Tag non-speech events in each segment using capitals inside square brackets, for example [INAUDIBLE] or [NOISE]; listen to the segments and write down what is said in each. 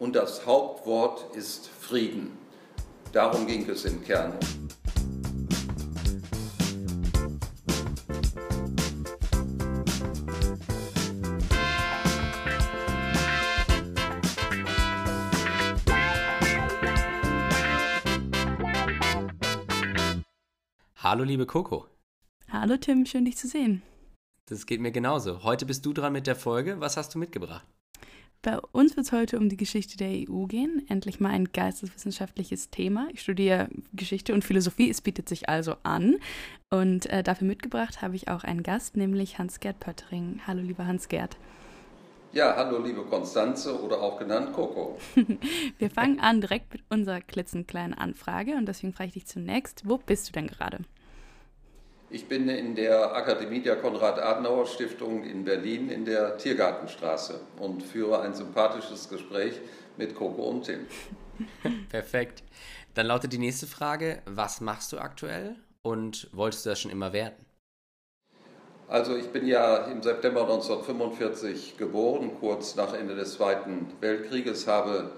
und das Hauptwort ist Frieden. Darum ging es im Kern. Hallo liebe Coco. Hallo Tim, schön dich zu sehen. Das geht mir genauso. Heute bist du dran mit der Folge. Was hast du mitgebracht? Bei uns wird es heute um die Geschichte der EU gehen. Endlich mal ein geisteswissenschaftliches Thema. Ich studiere Geschichte und Philosophie. Es bietet sich also an. Und äh, dafür mitgebracht habe ich auch einen Gast, nämlich Hans-Gerd Pöttering. Hallo, lieber Hans-Gerd. Ja, hallo, liebe Konstanze oder auch genannt Coco. [LAUGHS] Wir fangen an direkt mit unserer klitzenkleinen Anfrage. Und deswegen frage ich dich zunächst, wo bist du denn gerade? Ich bin in der Akademie der Konrad-Adenauer-Stiftung in Berlin in der Tiergartenstraße und führe ein sympathisches Gespräch mit Coco und Tim. [LAUGHS] Perfekt. Dann lautet die nächste Frage: Was machst du aktuell und wolltest du das schon immer werden? Also, ich bin ja im September 1945 geboren, kurz nach Ende des Zweiten Weltkrieges, habe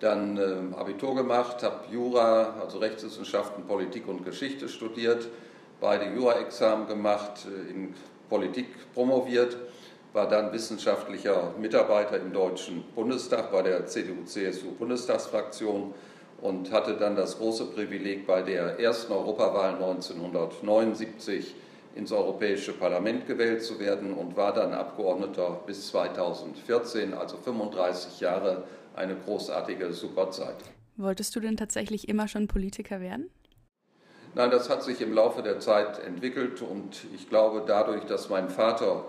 dann äh, Abitur gemacht, habe Jura, also Rechtswissenschaften, Politik und Geschichte studiert beide Jura-Examen gemacht, äh, in Politik promoviert, war dann wissenschaftlicher Mitarbeiter im Deutschen Bundestag bei der CDU-CSU-Bundestagsfraktion und hatte dann das große Privileg, bei der ersten Europawahl 1979 ins Europäische Parlament gewählt zu werden und war dann Abgeordneter bis 2014, also 35 Jahre, eine großartige Superzeit. Wolltest du denn tatsächlich immer schon Politiker werden? Nein, das hat sich im Laufe der Zeit entwickelt und ich glaube, dadurch, dass mein Vater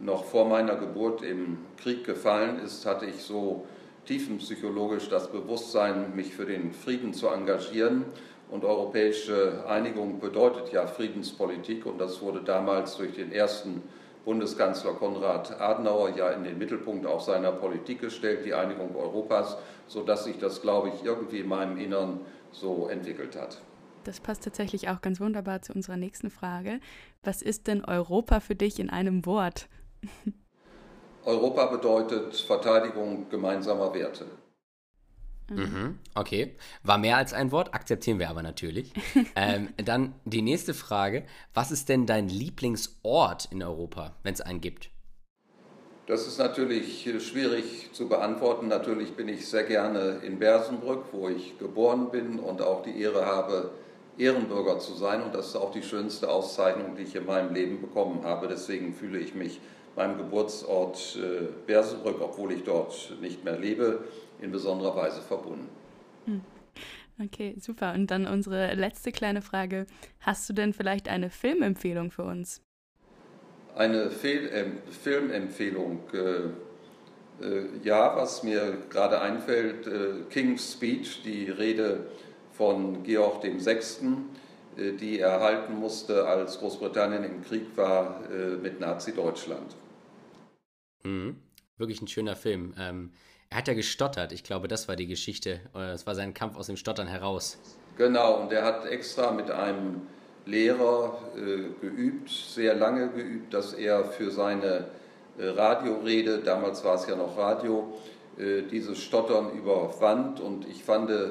noch vor meiner Geburt im Krieg gefallen ist, hatte ich so tiefenpsychologisch das Bewusstsein, mich für den Frieden zu engagieren. Und europäische Einigung bedeutet ja Friedenspolitik und das wurde damals durch den ersten Bundeskanzler Konrad Adenauer ja in den Mittelpunkt auch seiner Politik gestellt, die Einigung Europas, sodass sich das, glaube ich, irgendwie in meinem Innern so entwickelt hat. Das passt tatsächlich auch ganz wunderbar zu unserer nächsten Frage. Was ist denn Europa für dich in einem Wort? [LAUGHS] Europa bedeutet Verteidigung gemeinsamer Werte. Mhm, okay, war mehr als ein Wort, akzeptieren wir aber natürlich. [LAUGHS] ähm, dann die nächste Frage: Was ist denn dein Lieblingsort in Europa, wenn es einen gibt? Das ist natürlich schwierig zu beantworten. Natürlich bin ich sehr gerne in Bersenbrück, wo ich geboren bin und auch die Ehre habe, Ehrenbürger zu sein. Und das ist auch die schönste Auszeichnung, die ich in meinem Leben bekommen habe. Deswegen fühle ich mich meinem Geburtsort äh, Bersenbrück, obwohl ich dort nicht mehr lebe, in besonderer Weise verbunden. Hm. Okay, super. Und dann unsere letzte kleine Frage. Hast du denn vielleicht eine Filmempfehlung für uns? Eine Fehl äh, Filmempfehlung. Äh, äh, ja, was mir gerade einfällt, äh, King's Speech, die Rede von Georg VI., äh, die er halten musste, als Großbritannien im Krieg war äh, mit Nazi-Deutschland. Mhm. Wirklich ein schöner Film. Ähm, er hat ja gestottert. Ich glaube, das war die Geschichte. Es war sein Kampf aus dem Stottern heraus. Genau, und er hat extra mit einem Lehrer äh, geübt, sehr lange geübt, dass er für seine äh, Radiorede, damals war es ja noch Radio, äh, dieses Stottern überwand. Und ich fand, äh,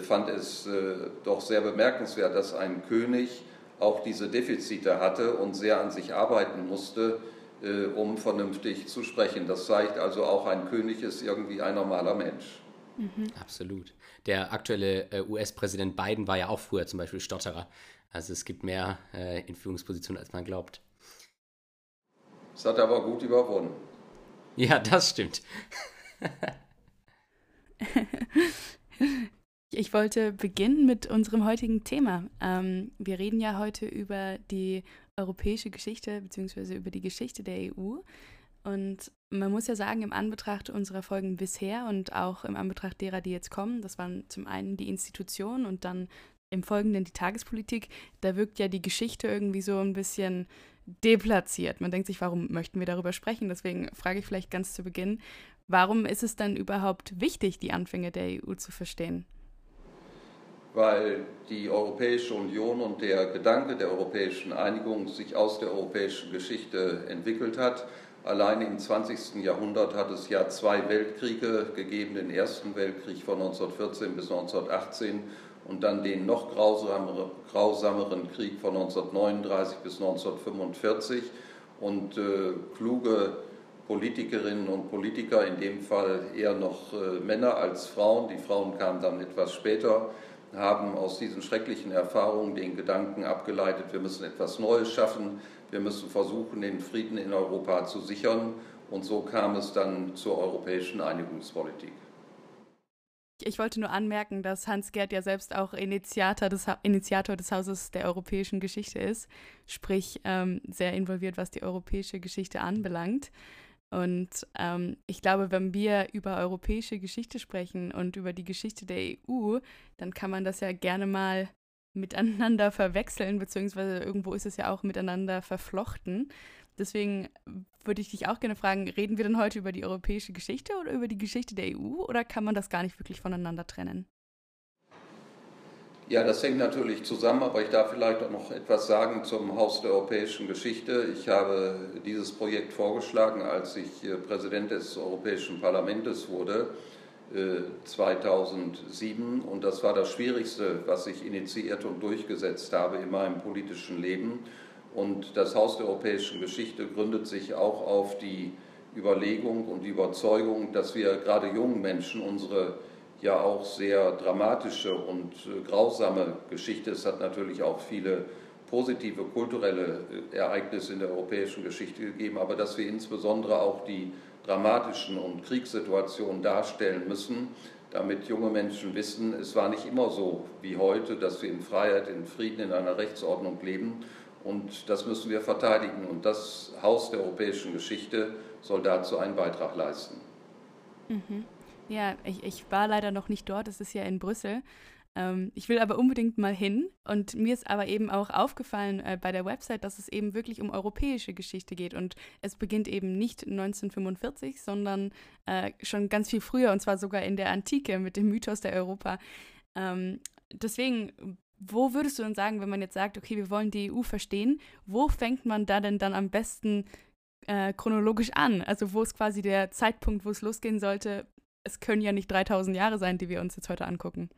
fand es äh, doch sehr bemerkenswert, dass ein König auch diese Defizite hatte und sehr an sich arbeiten musste, äh, um vernünftig zu sprechen. Das zeigt also auch, ein König ist irgendwie ein normaler Mensch. Mhm. Absolut. Der aktuelle US-Präsident Biden war ja auch früher zum Beispiel Stotterer. Also es gibt mehr äh, in Führungspositionen, als man glaubt. Das hat er aber gut überwunden. Ja, das stimmt. [LAUGHS] [LAUGHS] Ich wollte beginnen mit unserem heutigen Thema. Ähm, wir reden ja heute über die europäische Geschichte bzw. über die Geschichte der EU. Und man muss ja sagen, im Anbetracht unserer Folgen bisher und auch im Anbetracht derer, die jetzt kommen, das waren zum einen die Institutionen und dann im Folgenden die Tagespolitik, da wirkt ja die Geschichte irgendwie so ein bisschen deplatziert. Man denkt sich, warum möchten wir darüber sprechen? Deswegen frage ich vielleicht ganz zu Beginn, warum ist es dann überhaupt wichtig, die Anfänge der EU zu verstehen? Weil die Europäische Union und der Gedanke der europäischen Einigung sich aus der europäischen Geschichte entwickelt hat, Allein im 20. Jahrhundert hat es ja zwei Weltkriege gegeben, den Ersten Weltkrieg von 1914 bis 1918 und dann den noch grausameren, Krieg von 1939 bis 1945. Und äh, kluge Politikerinnen und Politiker, in dem Fall eher noch äh, Männer als Frauen, die Frauen kamen dann etwas später, haben aus diesen schrecklichen Erfahrungen den Gedanken abgeleitet, wir müssen etwas Neues schaffen, wir müssen versuchen, den Frieden in Europa zu sichern. Und so kam es dann zur europäischen Einigungspolitik. Ich wollte nur anmerken, dass Hans Gerd ja selbst auch Initiator des, ha Initiator des Hauses der europäischen Geschichte ist, sprich ähm, sehr involviert, was die europäische Geschichte anbelangt. Und ähm, ich glaube, wenn wir über europäische Geschichte sprechen und über die Geschichte der EU, dann kann man das ja gerne mal miteinander verwechseln, beziehungsweise irgendwo ist es ja auch miteinander verflochten. Deswegen würde ich dich auch gerne fragen, reden wir denn heute über die europäische Geschichte oder über die Geschichte der EU oder kann man das gar nicht wirklich voneinander trennen? Ja, das hängt natürlich zusammen, aber ich darf vielleicht auch noch etwas sagen zum Haus der europäischen Geschichte. Ich habe dieses Projekt vorgeschlagen, als ich äh, Präsident des Europäischen Parlaments wurde, 2007. Äh, und das war das Schwierigste, was ich initiiert und durchgesetzt habe in meinem politischen Leben. Und das Haus der europäischen Geschichte gründet sich auch auf die Überlegung und die Überzeugung, dass wir gerade jungen Menschen unsere ja auch sehr dramatische und äh, grausame Geschichte. Es hat natürlich auch viele positive kulturelle äh, Ereignisse in der europäischen Geschichte gegeben, aber dass wir insbesondere auch die dramatischen und Kriegssituationen darstellen müssen, damit junge Menschen wissen, es war nicht immer so wie heute, dass wir in Freiheit, in Frieden, in einer Rechtsordnung leben. Und das müssen wir verteidigen. Und das Haus der europäischen Geschichte soll dazu einen Beitrag leisten. Mhm. Ja, ich, ich war leider noch nicht dort, es ist ja in Brüssel. Ähm, ich will aber unbedingt mal hin und mir ist aber eben auch aufgefallen äh, bei der Website, dass es eben wirklich um europäische Geschichte geht und es beginnt eben nicht 1945, sondern äh, schon ganz viel früher und zwar sogar in der Antike mit dem Mythos der Europa. Ähm, deswegen wo würdest du denn sagen, wenn man jetzt sagt, okay, wir wollen die EU verstehen, wo fängt man da denn dann am besten äh, chronologisch an? Also wo ist quasi der Zeitpunkt, wo es losgehen sollte, es können ja nicht 3000 Jahre sein, die wir uns jetzt heute angucken.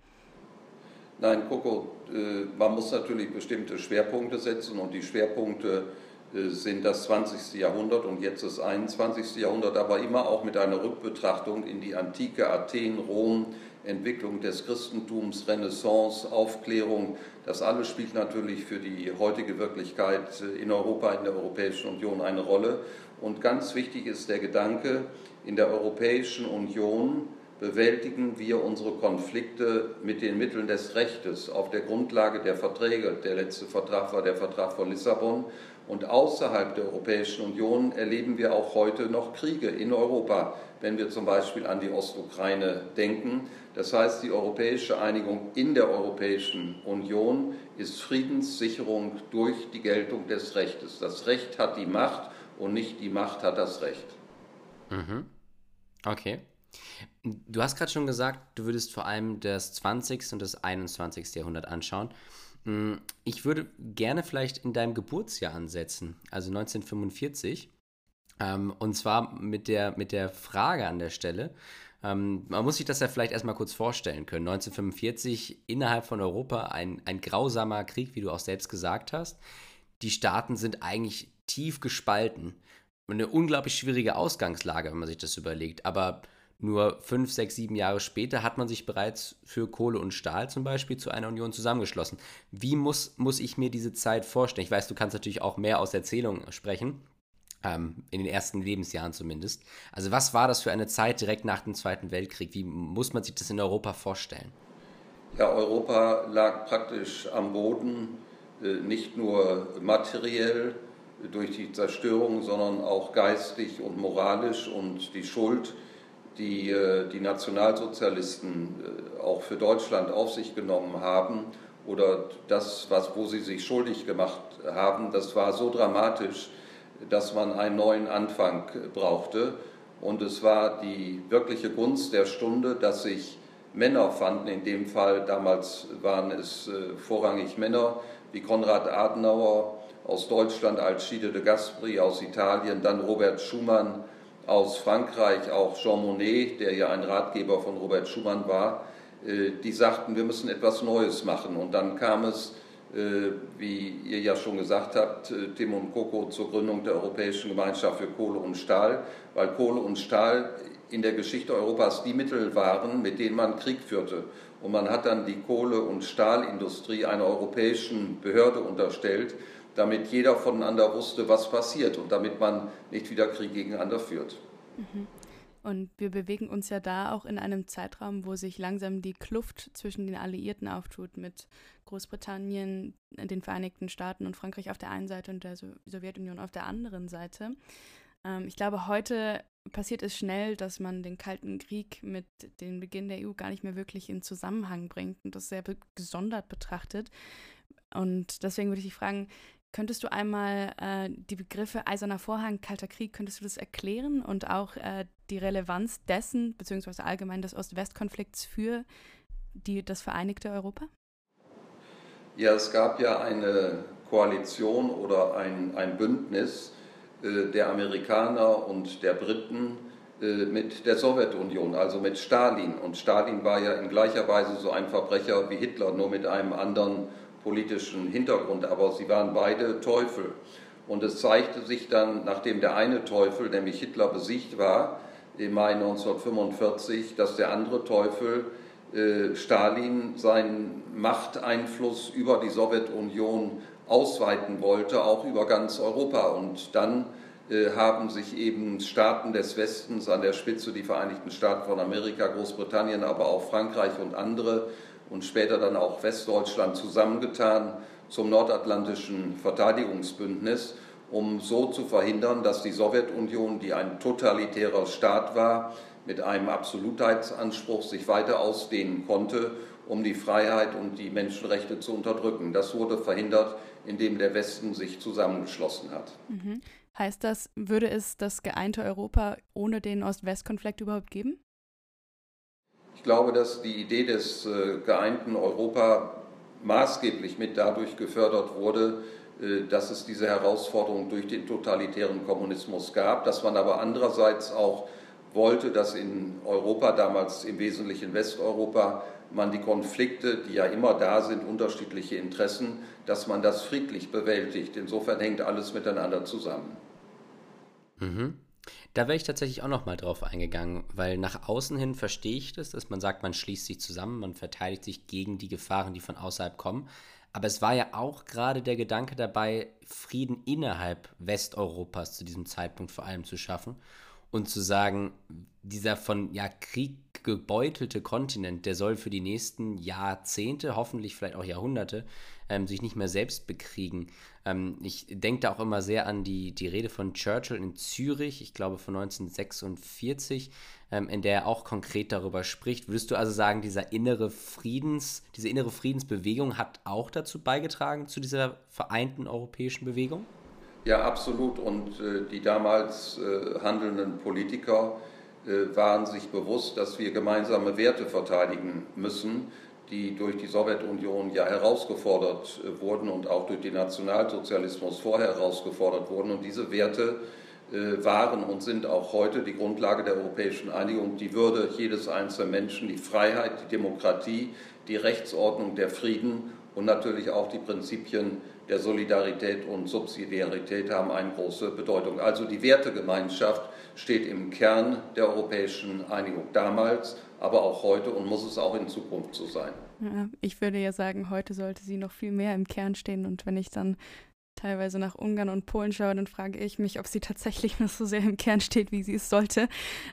Nein, Coco, äh, man muss natürlich bestimmte Schwerpunkte setzen und die Schwerpunkte äh, sind das 20. Jahrhundert und jetzt das 21. Jahrhundert, aber immer auch mit einer Rückbetrachtung in die Antike, Athen, Rom, Entwicklung des Christentums, Renaissance, Aufklärung. Das alles spielt natürlich für die heutige Wirklichkeit äh, in Europa, in der Europäischen Union eine Rolle. Und ganz wichtig ist der Gedanke, in der Europäischen Union bewältigen wir unsere Konflikte mit den Mitteln des Rechtes auf der Grundlage der Verträge. Der letzte Vertrag war der Vertrag von Lissabon. Und außerhalb der Europäischen Union erleben wir auch heute noch Kriege in Europa, wenn wir zum Beispiel an die Ostukraine denken. Das heißt, die europäische Einigung in der Europäischen Union ist Friedenssicherung durch die Geltung des Rechtes. Das Recht hat die Macht und nicht die Macht hat das Recht. Mhm. Okay. Du hast gerade schon gesagt, du würdest vor allem das 20. und das 21. Jahrhundert anschauen. Hm, ich würde gerne vielleicht in deinem Geburtsjahr ansetzen, also 1945. Ähm, und zwar mit der, mit der Frage an der Stelle. Ähm, man muss sich das ja vielleicht erstmal kurz vorstellen können. 1945 innerhalb von Europa ein, ein grausamer Krieg, wie du auch selbst gesagt hast. Die Staaten sind eigentlich tief gespalten eine unglaublich schwierige Ausgangslage, wenn man sich das überlegt. Aber nur fünf, sechs, sieben Jahre später hat man sich bereits für Kohle und Stahl zum Beispiel zu einer Union zusammengeschlossen. Wie muss, muss ich mir diese Zeit vorstellen? Ich weiß, du kannst natürlich auch mehr aus Erzählungen sprechen, ähm, in den ersten Lebensjahren zumindest. Also was war das für eine Zeit direkt nach dem Zweiten Weltkrieg? Wie muss man sich das in Europa vorstellen? Ja, Europa lag praktisch am Boden, äh, nicht nur materiell, durch die Zerstörung, sondern auch geistig und moralisch und die Schuld, die äh, die Nationalsozialisten äh, auch für Deutschland auf sich genommen haben oder das, was, wo sie sich schuldig gemacht haben, das war so dramatisch, dass man einen neuen Anfang brauchte. Und es war die wirkliche Gunst der Stunde, dass sich Männer fanden, in dem Fall damals waren es äh, vorrangig Männer, wie Konrad Adenauer, aus Deutschland Alcide de Gasperi, aus Italien, dann Robert Schumann aus Frankreich, auch Jean Monnet, der ja ein Ratgeber von Robert Schumann war, äh, die sagten, wir müssen etwas Neues machen. Und dann kam es, äh, wie ihr ja schon gesagt habt, äh, Tim und Coco zur Gründung der Europäischen Gemeinschaft für Kohle und Stahl, weil Kohle und Stahl in der Geschichte Europas die Mittel waren, mit denen man Krieg führte. Und man hat dann die Kohle- und Stahlindustrie einer europäischen Behörde unterstellt, damit jeder voneinander wusste, was passiert und damit man nicht wieder Krieg gegeneinander führt. Mhm. Und wir bewegen uns ja da auch in einem Zeitraum, wo sich langsam die Kluft zwischen den Alliierten auftut, mit Großbritannien, den Vereinigten Staaten und Frankreich auf der einen Seite und der Sowjetunion auf der anderen Seite. Ähm, ich glaube, heute passiert es schnell, dass man den Kalten Krieg mit dem Beginn der EU gar nicht mehr wirklich in Zusammenhang bringt und das sehr gesondert betrachtet. Und deswegen würde ich dich fragen, könntest du einmal äh, die Begriffe Eiserner Vorhang, Kalter Krieg, könntest du das erklären und auch äh, die Relevanz dessen, beziehungsweise allgemein des Ost-West-Konflikts für die, das vereinigte Europa? Ja, es gab ja eine Koalition oder ein, ein Bündnis, äh, der Amerikaner und der Briten äh, mit der Sowjetunion, also mit Stalin. Und Stalin war ja in gleicher Weise so ein Verbrecher wie Hitler, nur mit einem anderen politischen Hintergrund. Aber sie waren beide Teufel. Und es zeigte sich dann, nachdem der eine Teufel, nämlich Hitler, besiegt war, im Mai 1945, dass der andere Teufel, äh, Stalin, seinen Machteinfluss über die Sowjetunion ausweiten wollte, auch über ganz Europa. Und dann äh, haben sich eben Staaten des Westens an der Spitze, die Vereinigten Staaten von Amerika, Großbritannien, aber auch Frankreich und andere und später dann auch Westdeutschland zusammengetan zum Nordatlantischen Verteidigungsbündnis, um so zu verhindern, dass die Sowjetunion, die ein totalitärer Staat war, mit einem Absolutheitsanspruch sich weiter ausdehnen konnte, um die Freiheit und die Menschenrechte zu unterdrücken. Das wurde verhindert in dem der Westen sich zusammengeschlossen hat. Mhm. Heißt das, würde es das geeinte Europa ohne den Ost-West-Konflikt überhaupt geben? Ich glaube, dass die Idee des äh, geeinten Europa maßgeblich mit dadurch gefördert wurde, äh, dass es diese Herausforderung durch den totalitären Kommunismus gab, dass man aber andererseits auch wollte, dass in Europa, damals im Wesentlichen Westeuropa, man die Konflikte, die ja immer da sind, unterschiedliche Interessen, dass man das friedlich bewältigt. Insofern hängt alles miteinander zusammen. Mhm. Da wäre ich tatsächlich auch noch mal drauf eingegangen, weil nach außen hin verstehe ich das, dass man sagt, man schließt sich zusammen, man verteidigt sich gegen die Gefahren, die von außerhalb kommen. Aber es war ja auch gerade der Gedanke dabei, Frieden innerhalb Westeuropas zu diesem Zeitpunkt vor allem zu schaffen und zu sagen, dieser von ja, Krieg gebeutelte Kontinent, der soll für die nächsten Jahrzehnte, hoffentlich vielleicht auch Jahrhunderte, ähm, sich nicht mehr selbst bekriegen. Ähm, ich denke da auch immer sehr an die, die Rede von Churchill in Zürich, ich glaube von 1946, ähm, in der er auch konkret darüber spricht. Würdest du also sagen, dieser innere Friedens, diese innere Friedensbewegung hat auch dazu beigetragen, zu dieser vereinten europäischen Bewegung? Ja, absolut. Und äh, die damals äh, handelnden Politiker äh, waren sich bewusst, dass wir gemeinsame Werte verteidigen müssen, die durch die Sowjetunion ja herausgefordert äh, wurden und auch durch den Nationalsozialismus vorher herausgefordert wurden. Und diese Werte äh, waren und sind auch heute die Grundlage der europäischen Einigung, die Würde jedes einzelnen Menschen, die Freiheit, die Demokratie, die Rechtsordnung, der Frieden und natürlich auch die Prinzipien der Solidarität und Subsidiarität haben eine große Bedeutung. Also die Wertegemeinschaft steht im Kern der europäischen Einigung damals, aber auch heute und muss es auch in Zukunft so sein. Ja, ich würde ja sagen, heute sollte sie noch viel mehr im Kern stehen. Und wenn ich dann teilweise nach Ungarn und Polen schaue, dann frage ich mich, ob sie tatsächlich noch so sehr im Kern steht, wie sie es sollte.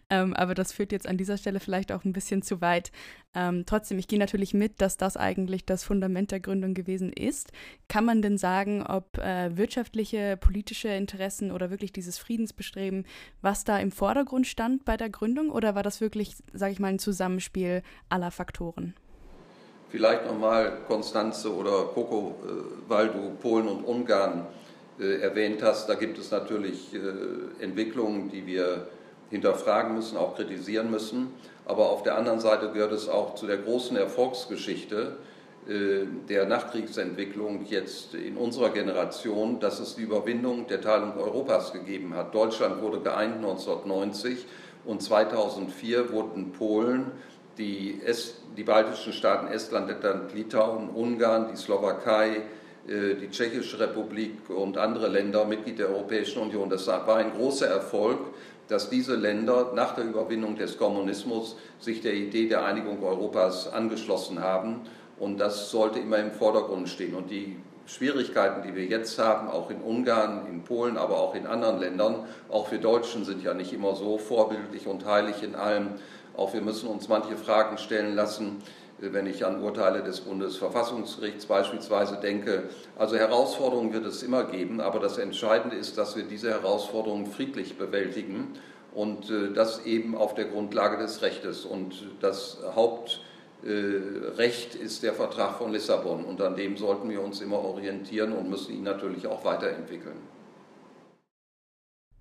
Ähm, aber das führt jetzt an dieser Stelle vielleicht auch ein bisschen zu weit. Ähm, trotzdem, ich gehe natürlich mit, dass das eigentlich das Fundament der Gründung gewesen ist. Kann man denn sagen, ob äh, wirtschaftliche, politische Interessen oder wirklich dieses Friedensbestreben, was da im Vordergrund stand bei der Gründung oder war das wirklich, sage ich mal, ein Zusammenspiel aller Faktoren? Vielleicht nochmal Konstanze oder äh, weil du Polen und Ungarn äh, erwähnt hast. Da gibt es natürlich äh, Entwicklungen, die wir hinterfragen müssen, auch kritisieren müssen. Aber auf der anderen Seite gehört es auch zu der großen Erfolgsgeschichte äh, der Nachkriegsentwicklung jetzt in unserer Generation, dass es die Überwindung der Teilung Europas gegeben hat. Deutschland wurde geeint 1990 und 2004 wurden Polen, die, Est, die baltischen Staaten Estland, Lettland, Litauen, Ungarn, die Slowakei, äh, die Tschechische Republik und andere Länder Mitglied der Europäischen Union. Das war ein großer Erfolg, dass diese Länder nach der Überwindung des Kommunismus sich der Idee der Einigung Europas angeschlossen haben und das sollte immer im Vordergrund stehen. Und die Schwierigkeiten, die wir jetzt haben, auch in Ungarn, in Polen, aber auch in anderen Ländern, auch wir Deutschen sind ja nicht immer so vorbildlich und heilig in allem. Auch wir müssen uns manche Fragen stellen lassen, wenn ich an Urteile des Bundesverfassungsgerichts beispielsweise denke. Also Herausforderungen wird es immer geben, aber das Entscheidende ist, dass wir diese Herausforderungen friedlich bewältigen und äh, das eben auf der Grundlage des Rechtes. Und das Haupt äh, ist der Vertrag von Lissabon und an dem sollten wir uns immer orientieren und müssen ihn natürlich auch weiterentwickeln.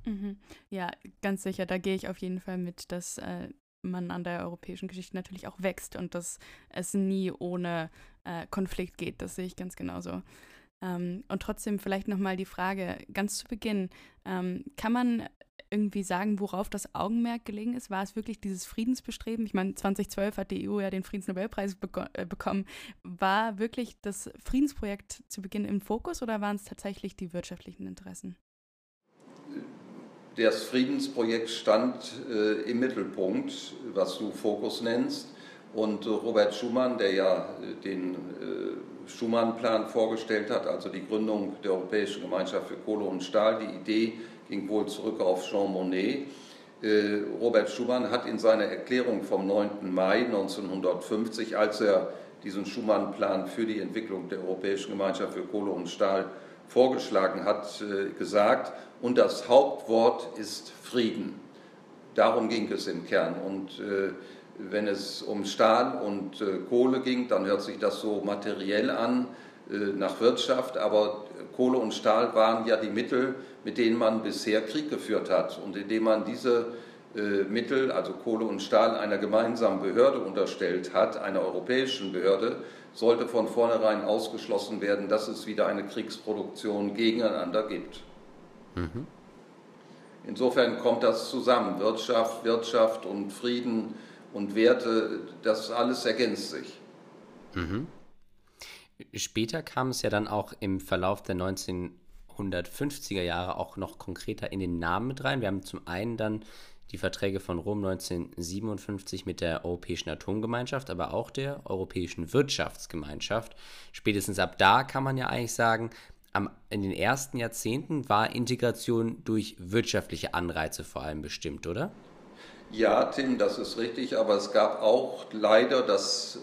Mhm. Ja, ganz sicher, da gehe ich auf jeden Fall mit, dass äh, man an der europäischen Geschichte natürlich auch wächst und dass es nie ohne äh, Konflikt geht. Das sehe ich ganz genauso. Ähm, und trotzdem vielleicht nochmal die Frage ganz zu Beginn, ähm, kann man irgendwie sagen, worauf das Augenmerk gelegen ist? War es wirklich dieses Friedensbestreben? Ich meine, 2012 hat die EU ja den Friedensnobelpreis beko äh, bekommen. War wirklich das Friedensprojekt zu Beginn im Fokus oder waren es tatsächlich die wirtschaftlichen Interessen? Das Friedensprojekt stand äh, im Mittelpunkt, was du Fokus nennst. Und Robert Schumann, der ja äh, den äh, Schumann-Plan vorgestellt hat, also die Gründung der Europäischen Gemeinschaft für Kohle und Stahl, die Idee ging wohl zurück auf Jean Monnet. Äh, Robert Schumann hat in seiner Erklärung vom 9. Mai 1950, als er diesen Schumann-Plan für die Entwicklung der Europäischen Gemeinschaft für Kohle und Stahl vorgeschlagen hat, äh, gesagt, und das Hauptwort ist Frieden. Darum ging es im Kern. Und äh, wenn es um Stahl und Kohle ging, dann hört sich das so materiell an, nach Wirtschaft, aber Kohle und Stahl waren ja die Mittel, mit denen man bisher Krieg geführt hat. Und indem man diese äh, Mittel, also Kohle und Stahl, einer gemeinsamen Behörde unterstellt hat, einer europäischen Behörde, sollte von vornherein ausgeschlossen werden, dass es wieder eine Kriegsproduktion gegeneinander gibt. Mhm. Insofern kommt das zusammen. Wirtschaft, Wirtschaft und Frieden und Werte, das alles ergänzt sich. Mhm. Später kam es ja dann auch im Verlauf der 1950er Jahre auch noch konkreter in den Namen mit rein. Wir haben zum einen dann die Verträge von Rom 1957 mit der Europäischen Atomgemeinschaft, aber auch der Europäischen Wirtschaftsgemeinschaft. Spätestens ab da kann man ja eigentlich sagen, am, in den ersten Jahrzehnten war Integration durch wirtschaftliche Anreize vor allem bestimmt, oder? Ja, Tim, das ist richtig, aber es gab auch leider das,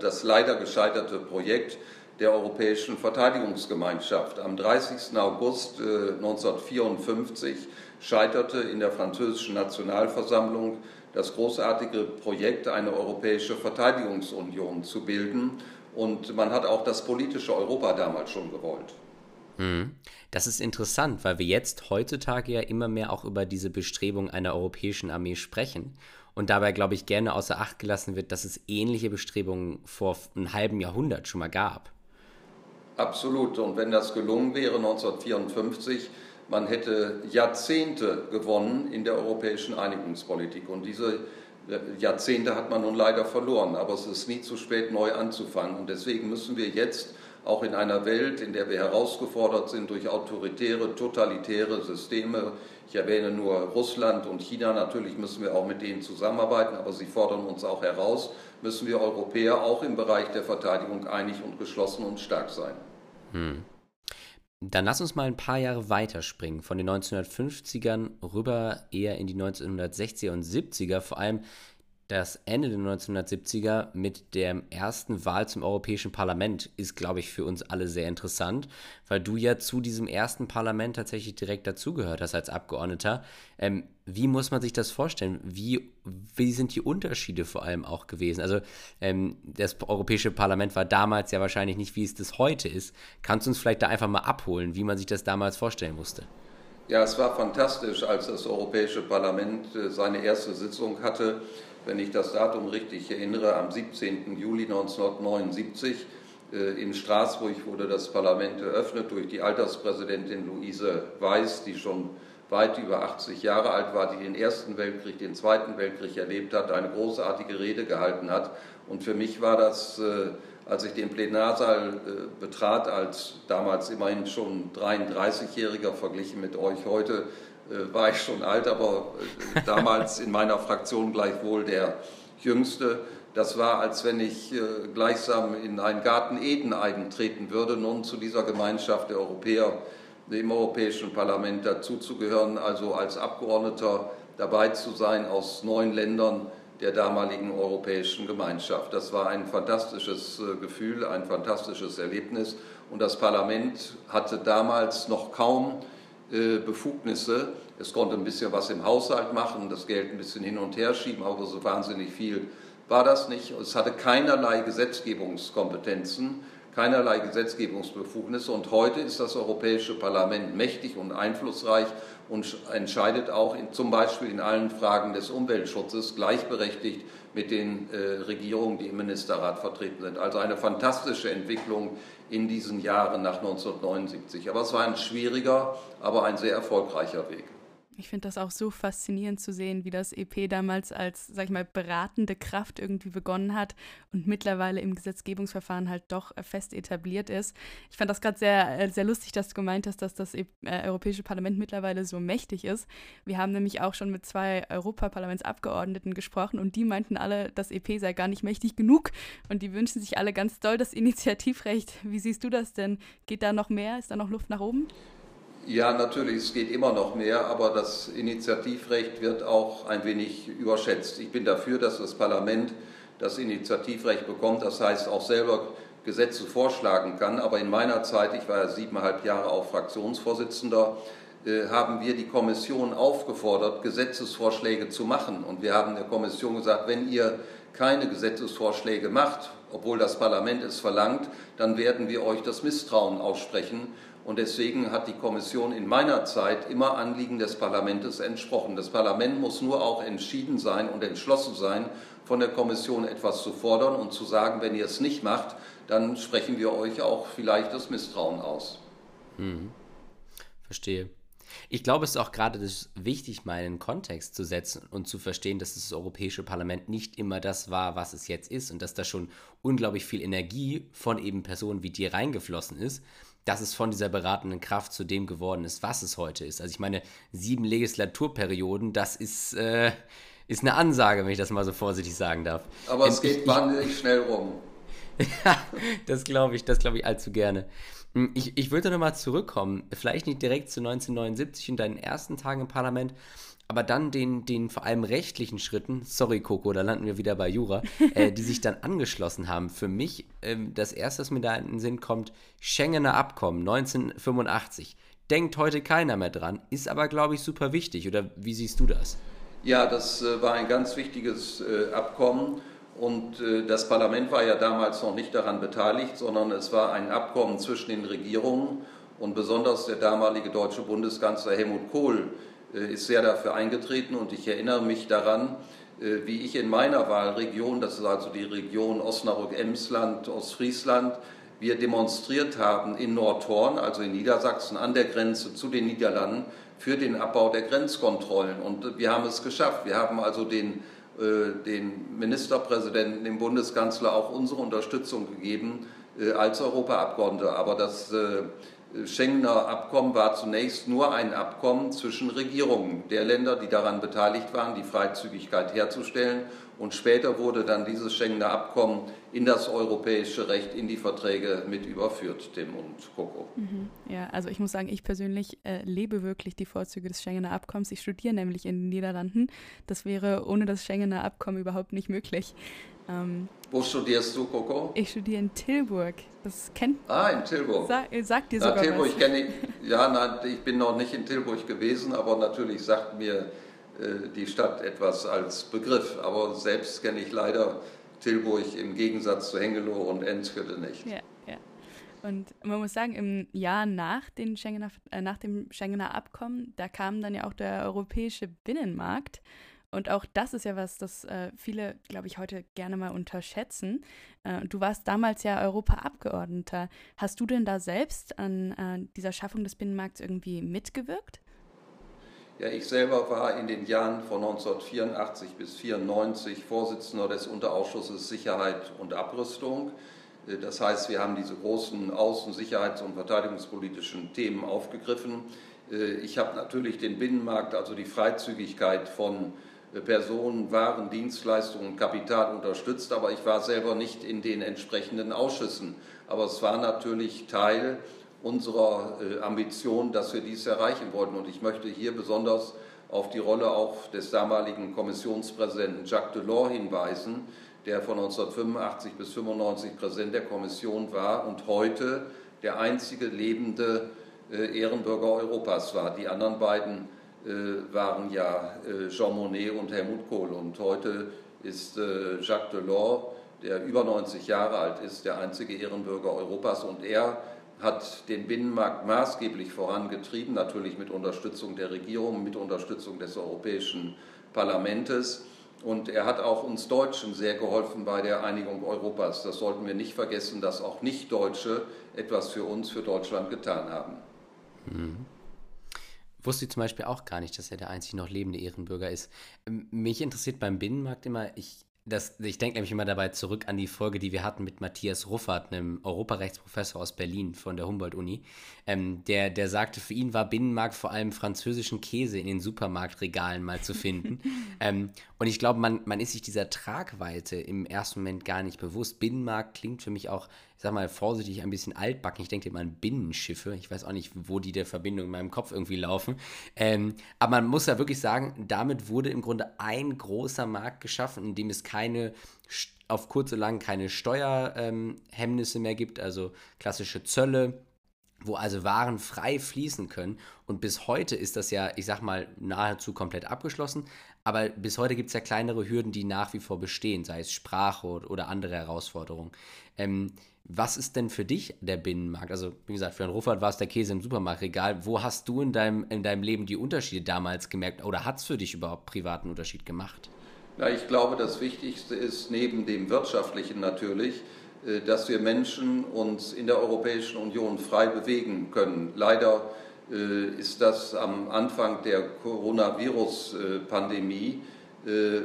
das leider gescheiterte Projekt der Europäischen Verteidigungsgemeinschaft. Am 30. August äh, 1954 scheiterte in der französischen Nationalversammlung das großartige Projekt, eine europäische Verteidigungsunion zu bilden. Und man hat auch das politische Europa damals schon gewollt. Mhm. Das ist interessant, weil wir jetzt heutzutage ja immer mehr auch über diese Bestrebung einer europäischen Armee sprechen und dabei, glaube ich, gerne außer Acht gelassen wird, dass es ähnliche Bestrebungen vor einem halben Jahrhundert schon mal gab. Absolut. Und wenn das gelungen wäre 1954, man hätte Jahrzehnte gewonnen in der europäischen Einigungspolitik. Und diese äh, Jahrzehnte hat man nun leider verloren. Aber es ist nie zu spät, neu anzufangen. Und deswegen müssen wir jetzt auch in einer Welt, in der wir herausgefordert sind durch autoritäre, totalitäre Systeme. Ich erwähne nur Russland und China. Natürlich müssen wir auch mit denen zusammenarbeiten, aber sie fordern uns auch heraus. Müssen wir Europäer auch im Bereich der Verteidigung einig und geschlossen und stark sein. Hm. Dann lass uns mal ein paar Jahre weiterspringen, von den 1950ern rüber eher in die 1960er und 70er, vor allem das Ende der 1970er mit der ersten Wahl zum Europäischen Parlament ist, glaube ich, für uns alle sehr interessant, weil du ja zu diesem ersten Parlament tatsächlich direkt dazugehört hast als Abgeordneter. Ähm, wie muss man sich das vorstellen? Wie, wie sind die Unterschiede vor allem auch gewesen? Also ähm, das Europäische Parlament war damals ja wahrscheinlich nicht, wie es das heute ist. Kannst du uns vielleicht da einfach mal abholen, wie man sich das damals vorstellen musste? Ja, es war fantastisch, als das Europäische Parlament äh, seine erste Sitzung hatte wenn ich das Datum richtig erinnere, am 17. Juli 1979. Äh, in Straßburg wurde das Parlament eröffnet durch die Alterspräsidentin Luise Weiß, die schon weit über 80 Jahre alt war, die den Ersten Weltkrieg, den Zweiten Weltkrieg erlebt hat, eine großartige Rede gehalten hat. Und für mich war das, äh, als ich den Plenarsaal äh, betrat, als damals immerhin schon 33-Jähriger verglichen mit euch heute, war ich schon alt, aber damals in meiner Fraktion gleichwohl der Jüngste. Das war, als wenn ich gleichsam in einen Garten Eden eintreten würde, nun zu dieser Gemeinschaft der Europäer dem Europäischen Parlament dazuzugehören, also als Abgeordneter dabei zu sein aus neun Ländern der damaligen Europäischen Gemeinschaft. Das war ein fantastisches äh, Gefühl, ein fantastisches Erlebnis. Und das Parlament hatte damals noch kaum äh, Befugnisse. Es konnte ein bisschen was im Haushalt machen, das Geld ein bisschen hin und her schieben, aber so wahnsinnig viel war das nicht. Es hatte keinerlei Gesetzgebungskompetenzen keinerlei Gesetzgebungsbefugnisse. Und heute ist das Europäische Parlament mächtig und einflussreich und entscheidet auch in, zum Beispiel in allen Fragen des Umweltschutzes gleichberechtigt mit den äh, Regierungen, die im Ministerrat vertreten sind. Also eine fantastische Entwicklung in diesen Jahren nach 1979. Aber es war ein schwieriger, aber ein sehr erfolgreicher Weg. Ich finde das auch so faszinierend zu sehen, wie das EP damals als, sag ich mal, beratende Kraft irgendwie begonnen hat und mittlerweile im Gesetzgebungsverfahren halt doch fest etabliert ist. Ich fand das gerade sehr, äh, sehr lustig, dass du gemeint hast, dass das e äh, Europäische Parlament mittlerweile so mächtig ist. Wir haben nämlich auch schon mit zwei Europaparlamentsabgeordneten gesprochen und die meinten alle, das EP sei gar nicht mächtig genug und die wünschen sich alle ganz doll das Initiativrecht. Wie siehst du das denn? Geht da noch mehr? Ist da noch Luft nach oben? Ja, natürlich, es geht immer noch mehr, aber das Initiativrecht wird auch ein wenig überschätzt. Ich bin dafür, dass das Parlament das Initiativrecht bekommt, das heißt auch selber Gesetze vorschlagen kann. Aber in meiner Zeit, ich war ja siebeneinhalb Jahre auch Fraktionsvorsitzender, äh, haben wir die Kommission aufgefordert, Gesetzesvorschläge zu machen. Und wir haben der Kommission gesagt, wenn ihr keine Gesetzesvorschläge macht, obwohl das Parlament es verlangt, dann werden wir euch das Misstrauen aussprechen. Und deswegen hat die Kommission in meiner Zeit immer Anliegen des Parlaments entsprochen. Das Parlament muss nur auch entschieden sein und entschlossen sein, von der Kommission etwas zu fordern und zu sagen, wenn ihr es nicht macht, dann sprechen wir euch auch vielleicht das Misstrauen aus. Hm. Verstehe. Ich glaube, es ist auch gerade wichtig, mal einen Kontext zu setzen und zu verstehen, dass das Europäische Parlament nicht immer das war, was es jetzt ist und dass da schon unglaublich viel Energie von eben Personen wie dir reingeflossen ist dass es von dieser beratenden Kraft zu dem geworden ist, was es heute ist. Also ich meine, sieben Legislaturperioden, das ist, äh, ist eine Ansage, wenn ich das mal so vorsichtig sagen darf. Aber es geht wahnsinnig schnell rum. ja, [LAUGHS] das glaube ich, das glaube ich allzu gerne. Hm, ich, ich würde nochmal zurückkommen, vielleicht nicht direkt zu 1979 und deinen ersten Tagen im Parlament, aber dann den, den vor allem rechtlichen Schritten, sorry Coco, da landen wir wieder bei Jura, [LAUGHS] äh, die sich dann angeschlossen haben. Für mich, ähm, das erste, was mir da in den Sinn kommt, Schengener Abkommen 1985. Denkt heute keiner mehr dran, ist aber, glaube ich, super wichtig. Oder wie siehst du das? Ja, das äh, war ein ganz wichtiges äh, Abkommen. Und äh, das Parlament war ja damals noch nicht daran beteiligt, sondern es war ein Abkommen zwischen den Regierungen und besonders der damalige deutsche Bundeskanzler Helmut Kohl ist sehr dafür eingetreten und ich erinnere mich daran, äh, wie ich in meiner Wahlregion, das ist also die Region Osnabrück-Emsland, Ostfriesland, wir demonstriert haben in Nordhorn, also in Niedersachsen, an der Grenze zu den Niederlanden für den Abbau der Grenzkontrollen. Und wir haben es geschafft. Wir haben also den, äh, den Ministerpräsidenten, dem Bundeskanzler auch unsere Unterstützung gegeben als Europaabgeordnete. Aber das Schengener Abkommen war zunächst nur ein Abkommen zwischen Regierungen der Länder, die daran beteiligt waren, die Freizügigkeit herzustellen. Und später wurde dann dieses Schengener Abkommen in das europäische Recht, in die Verträge mit überführt, Tim und Coco. Mhm. Ja, also ich muss sagen, ich persönlich äh, lebe wirklich die Vorzüge des Schengener Abkommens. Ich studiere nämlich in den Niederlanden. Das wäre ohne das Schengener Abkommen überhaupt nicht möglich. Ähm, Wo studierst du, Coco? Ich studiere in Tilburg. Das kennt Ah, in Tilburg. Sa sagt dir sogar Na, Tilburg was. kenne ich. Ja, nein, ich bin noch nicht in Tilburg gewesen, aber natürlich sagt mir äh, die Stadt etwas als Begriff. Aber selbst kenne ich leider Tilburg im Gegensatz zu Hengelo und Enschede nicht. Ja, ja. Und man muss sagen, im Jahr nach, den Schengener, äh, nach dem Schengener Abkommen, da kam dann ja auch der europäische Binnenmarkt. Und auch das ist ja was, das äh, viele, glaube ich, heute gerne mal unterschätzen. Äh, du warst damals ja Europaabgeordneter. Hast du denn da selbst an äh, dieser Schaffung des Binnenmarkts irgendwie mitgewirkt? Ja, ich selber war in den Jahren von 1984 bis 1994 Vorsitzender des Unterausschusses Sicherheit und Abrüstung. Äh, das heißt, wir haben diese großen außen-, sicherheits- und verteidigungspolitischen Themen aufgegriffen. Äh, ich habe natürlich den Binnenmarkt, also die Freizügigkeit von Personen, Waren, Dienstleistungen, Kapital unterstützt, aber ich war selber nicht in den entsprechenden Ausschüssen. Aber es war natürlich Teil unserer Ambition, dass wir dies erreichen wollten. Und ich möchte hier besonders auf die Rolle auch des damaligen Kommissionspräsidenten Jacques Delors hinweisen, der von 1985 bis 1995 Präsident der Kommission war und heute der einzige lebende äh, Ehrenbürger Europas war. Die anderen beiden äh, waren ja äh, Jean Monnet und Helmut Kohl. Und heute ist Jacques Delors, der über 90 Jahre alt ist, der einzige Ehrenbürger Europas. Und er hat den Binnenmarkt maßgeblich vorangetrieben, natürlich mit Unterstützung der Regierung, mit Unterstützung des Europäischen Parlaments. Und er hat auch uns Deutschen sehr geholfen bei der Einigung Europas. Das sollten wir nicht vergessen, dass auch Nicht-Deutsche etwas für uns, für Deutschland getan haben. Mhm. Wusste ich zum Beispiel auch gar nicht, dass er der einzig noch lebende Ehrenbürger ist. Ähm, mich interessiert beim Binnenmarkt immer, ich das, ich denke nämlich immer dabei zurück an die Folge, die wir hatten mit Matthias Ruffert, einem Europarechtsprofessor aus Berlin von der Humboldt-Uni. Ähm, der, der sagte, für ihn war Binnenmarkt vor allem französischen Käse in den Supermarktregalen mal zu finden. [LAUGHS] ähm, und ich glaube, man, man ist sich dieser Tragweite im ersten Moment gar nicht bewusst. Binnenmarkt klingt für mich auch ich sag mal vorsichtig, ein bisschen altbacken. Ich denke immer an Binnenschiffe. Ich weiß auch nicht, wo die der Verbindung in meinem Kopf irgendwie laufen. Ähm, aber man muss ja wirklich sagen, damit wurde im Grunde ein großer Markt geschaffen, in dem es keine auf kurz und lang keine Steuerhemmnisse ähm, mehr gibt, also klassische Zölle, wo also Waren frei fließen können. Und bis heute ist das ja, ich sag mal, nahezu komplett abgeschlossen. Aber bis heute gibt es ja kleinere Hürden, die nach wie vor bestehen, sei es Sprache oder andere Herausforderungen. Ähm, was ist denn für dich der Binnenmarkt? Also, wie gesagt, für Herrn Ruffert war es der Käse im Supermarktregal. Wo hast du in deinem, in deinem Leben die Unterschiede damals gemerkt? Oder hat es für dich überhaupt privaten Unterschied gemacht? Ja, ich glaube, das Wichtigste ist neben dem wirtschaftlichen natürlich, äh, dass wir Menschen uns in der Europäischen Union frei bewegen können. Leider äh, ist das am Anfang der Coronavirus-Pandemie äh,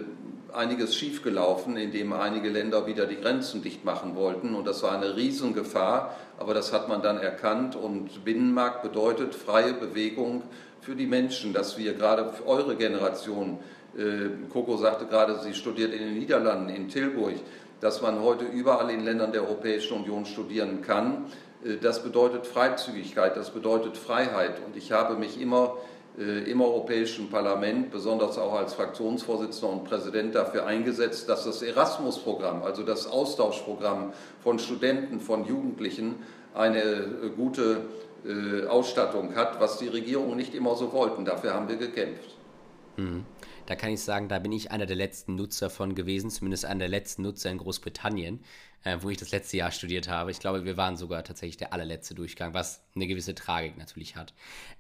einiges schiefgelaufen, indem einige Länder wieder die Grenzen dicht machen wollten. Und das war eine Riesengefahr, aber das hat man dann erkannt. Und Binnenmarkt bedeutet freie Bewegung für die Menschen, dass wir gerade für eure Generation, äh, Coco sagte gerade, sie studiert in den Niederlanden, in Tilburg, dass man heute überall in Ländern der Europäischen Union studieren kann. Äh, das bedeutet Freizügigkeit, das bedeutet Freiheit. Und ich habe mich immer äh, im Europäischen Parlament, besonders auch als Fraktionsvorsitzender und Präsident dafür eingesetzt, dass das Erasmus-Programm, also das Austauschprogramm von Studenten, von Jugendlichen, eine äh, gute äh, Ausstattung hat, was die Regierungen nicht immer so wollten. Dafür haben wir gekämpft. Mhm. Da kann ich sagen, da bin ich einer der letzten Nutzer von gewesen, zumindest einer der letzten Nutzer in Großbritannien, äh, wo ich das letzte Jahr studiert habe. Ich glaube, wir waren sogar tatsächlich der allerletzte Durchgang, was eine gewisse Tragik natürlich hat.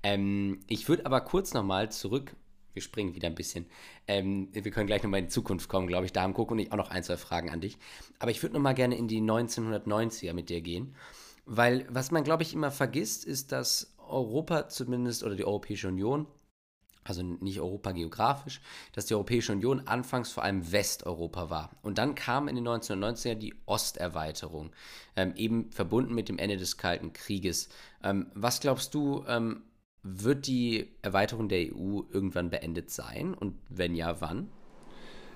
Ähm, ich würde aber kurz nochmal zurück wir springen wieder ein bisschen. Ähm, wir können gleich nochmal in die Zukunft kommen, glaube ich. Da haben Coco und ich auch noch ein, zwei Fragen an dich. Aber ich würde nochmal gerne in die 1990er mit dir gehen. Weil was man, glaube ich, immer vergisst, ist, dass Europa zumindest oder die Europäische Union also nicht Europa geografisch, dass die Europäische Union anfangs vor allem Westeuropa war. Und dann kam in den 1990er die Osterweiterung, ähm, eben verbunden mit dem Ende des Kalten Krieges. Ähm, was glaubst du, ähm, wird die Erweiterung der EU irgendwann beendet sein? Und wenn ja, wann?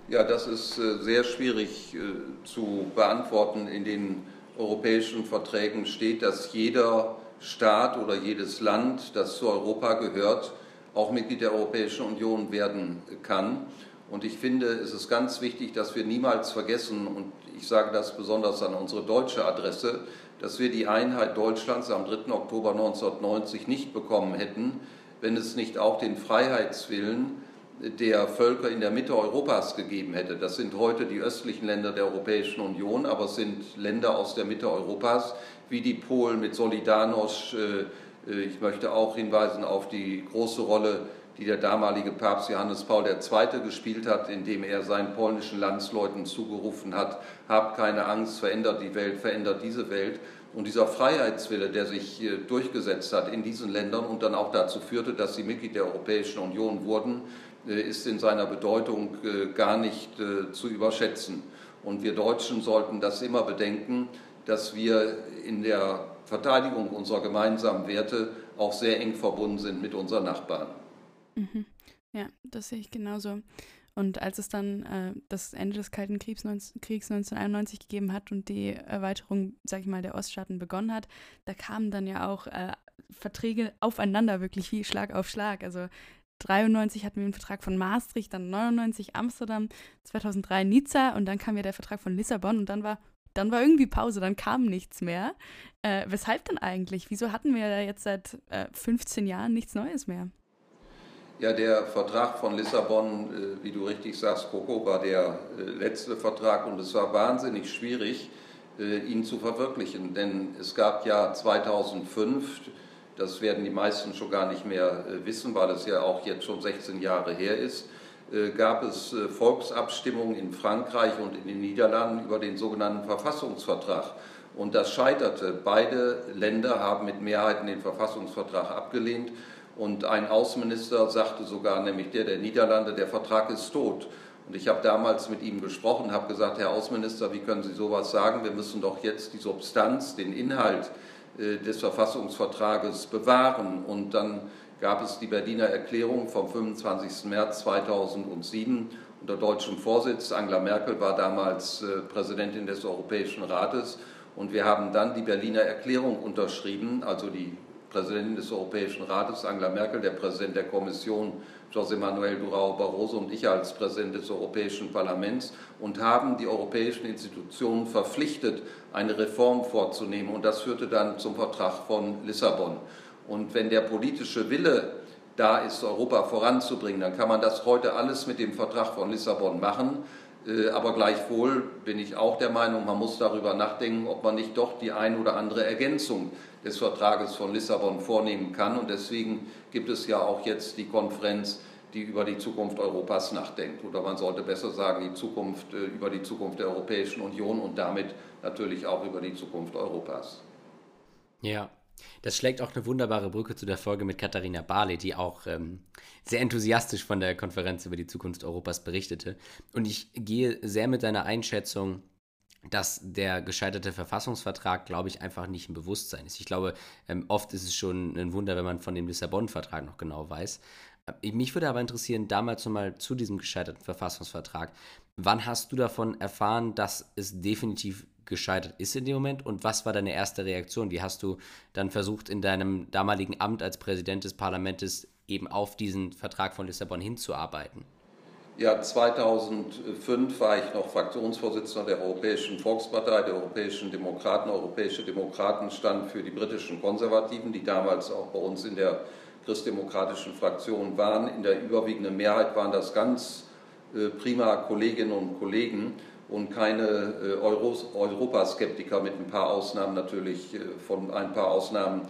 Ja, das ist äh, sehr schwierig äh, zu beantworten. In den europäischen Verträgen steht, dass jeder Staat oder jedes Land, das zu Europa gehört, auch Mitglied der Europäischen Union werden kann. Und ich finde, es ist ganz wichtig, dass wir niemals vergessen, und ich sage das besonders an unsere deutsche Adresse, dass wir die Einheit Deutschlands am 3. Oktober 1990 nicht bekommen hätten, wenn es nicht auch den Freiheitswillen der Völker in der Mitte Europas gegeben hätte. Das sind heute die östlichen Länder der Europäischen Union, aber es sind Länder aus der Mitte Europas, wie die Polen mit Solidarność, äh, ich möchte auch hinweisen auf die große Rolle die der damalige Papst Johannes Paul II. gespielt hat, indem er seinen polnischen Landsleuten zugerufen hat, habt keine Angst, verändert die Welt, verändert diese Welt. Und dieser Freiheitswille, der sich äh, durchgesetzt hat in diesen Ländern und dann auch dazu führte, dass sie Mitglied der Europäischen Union wurden, äh, ist in seiner Bedeutung äh, gar nicht zu überschätzen. Und wir Deutschen sollten das immer bedenken, dass wir in der Verteidigung unserer gemeinsamen Werte auch sehr eng verbunden sind mit unseren Nachbarn. Mhm. Ja, das sehe ich genauso. Und als es dann äh, das Ende des Kalten Kriegs, 19, Kriegs 1991 gegeben hat und die Erweiterung, sag ich mal, der Oststaaten begonnen hat, da kamen dann ja auch äh, Verträge aufeinander, wirklich wie Schlag auf Schlag. Also 93 hatten wir einen Vertrag von Maastricht, dann 99 Amsterdam, 2003 Nizza und dann kam ja der Vertrag von Lissabon und dann war dann war irgendwie Pause, dann kam nichts mehr. Äh, weshalb denn eigentlich? Wieso hatten wir da jetzt seit äh, 15 Jahren nichts Neues mehr? Ja, der Vertrag von Lissabon, äh, wie du richtig sagst, Coco, war der äh, letzte Vertrag und es war wahnsinnig schwierig, äh, ihn zu verwirklichen. Denn es gab ja 2005, das werden die meisten schon gar nicht mehr wissen, weil es ja auch jetzt schon 16 Jahre her ist, gab es Volksabstimmungen in Frankreich und in den Niederlanden über den sogenannten Verfassungsvertrag. Und das scheiterte. Beide Länder haben mit Mehrheiten den Verfassungsvertrag abgelehnt. Und ein Außenminister sagte sogar, nämlich der der Niederlande, der Vertrag ist tot. Und ich habe damals mit ihm gesprochen, habe gesagt, Herr Außenminister, wie können Sie sowas sagen? Wir müssen doch jetzt die Substanz, den Inhalt äh, des Verfassungsvertrages bewahren. Und dann gab es die Berliner Erklärung vom 25. März 2007 unter deutschem Vorsitz. Angela Merkel war damals äh, Präsidentin des Europäischen Rates. Und wir haben dann die Berliner Erklärung unterschrieben, also die Präsidentin des Europäischen Rates, Angela Merkel, der Präsident der Kommission, José Manuel Durao Barroso und ich als Präsident des Europäischen Parlaments und haben die europäischen Institutionen verpflichtet, eine Reform vorzunehmen. Und das führte dann zum Vertrag von Lissabon. Und wenn der politische Wille da ist, Europa voranzubringen, dann kann man das heute alles mit dem Vertrag von Lissabon machen. Äh, aber gleichwohl bin ich auch der Meinung, man muss darüber nachdenken, ob man nicht doch die ein oder andere Ergänzung des Vertrages von Lissabon vornehmen kann. Und deswegen gibt es ja auch jetzt die Konferenz, die über die Zukunft Europas nachdenkt. Oder man sollte besser sagen, die Zukunft, äh, über die Zukunft der Europäischen Union und damit natürlich auch über die Zukunft Europas. Ja, das schlägt auch eine wunderbare Brücke zu der Folge mit Katharina Barley, die auch ähm, sehr enthusiastisch von der Konferenz über die Zukunft Europas berichtete. Und ich gehe sehr mit deiner Einschätzung dass der gescheiterte Verfassungsvertrag, glaube ich, einfach nicht im Bewusstsein ist. Ich glaube, ähm, oft ist es schon ein Wunder, wenn man von dem Lissabon-Vertrag noch genau weiß. Äh, mich würde aber interessieren, damals nochmal zu diesem gescheiterten Verfassungsvertrag. Wann hast du davon erfahren, dass es definitiv gescheitert ist in dem Moment und was war deine erste Reaktion? Wie hast du dann versucht, in deinem damaligen Amt als Präsident des Parlaments eben auf diesen Vertrag von Lissabon hinzuarbeiten? Ja, 2005 war ich noch Fraktionsvorsitzender der Europäischen Volkspartei, der Europäischen Demokraten. Europäische Demokraten stand für die britischen Konservativen, die damals auch bei uns in der christdemokratischen Fraktion waren. In der überwiegenden Mehrheit waren das ganz äh, prima Kolleginnen und Kollegen und keine äh, Europaskeptiker mit ein paar Ausnahmen natürlich, äh, von ein paar Ausnahmen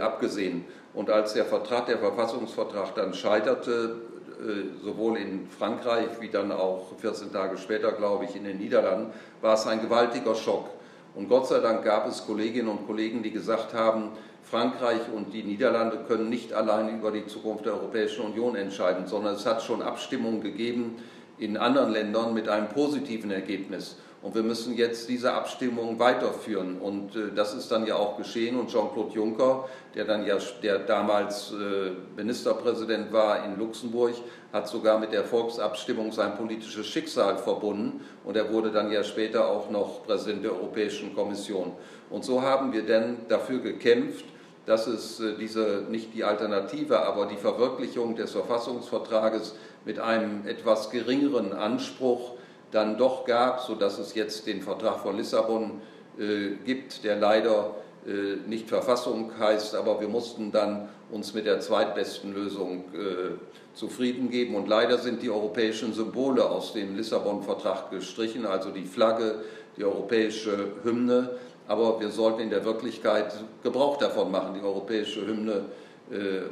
abgesehen. Und als der Vertrag, der Verfassungsvertrag dann scheiterte, äh, sowohl in Frankreich wie dann auch 14 Tage später, glaube ich, in den Niederlanden, war es ein gewaltiger Schock. Und Gott sei Dank gab es Kolleginnen und Kollegen, die gesagt haben, Frankreich und die Niederlande können nicht allein über die Zukunft der Europäischen Union entscheiden, sondern es hat schon Abstimmungen gegeben in anderen Ländern mit einem positiven Ergebnis. Und wir müssen jetzt diese Abstimmung weiterführen. Und äh, das ist dann ja auch geschehen. Und Jean-Claude Juncker, der dann ja, der damals äh, Ministerpräsident war in Luxemburg, hat sogar mit der Volksabstimmung sein politisches Schicksal verbunden. Und er wurde dann ja später auch noch Präsident der Europäischen Kommission. Und so haben wir dann dafür gekämpft, dass es äh, diese, nicht die Alternative, aber die Verwirklichung des Verfassungsvertrages mit einem etwas geringeren Anspruch dann doch gab, sodass es jetzt den Vertrag von Lissabon äh, gibt, der leider äh, nicht Verfassung heißt, aber wir mussten dann uns mit der zweitbesten Lösung äh, zufrieden geben. Und leider sind die europäischen Symbole aus dem Lissabon-Vertrag gestrichen, also die Flagge, die europäische Hymne. Aber wir sollten in der Wirklichkeit Gebrauch davon machen. Die europäische Hymne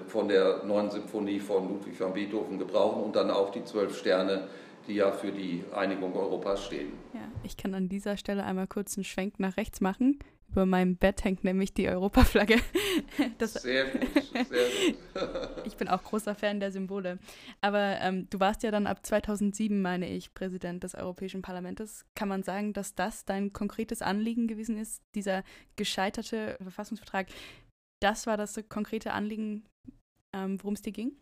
von der neuen Symphonie von Ludwig van Beethoven gebrauchen und dann auch die zwölf Sterne, die ja für die Einigung Europas stehen. Ja, ich kann an dieser Stelle einmal kurz einen Schwenk nach rechts machen. Über meinem Bett hängt nämlich die Europaflagge. [LAUGHS] Das, sehr gut, sehr gut. [LAUGHS] ich bin auch großer Fan der Symbole. Aber ähm, du warst ja dann ab 2007, meine ich, Präsident des Europäischen Parlaments. Kann man sagen, dass das dein konkretes Anliegen gewesen ist, dieser gescheiterte Verfassungsvertrag? Das war das konkrete Anliegen, ähm, worum es dir ging?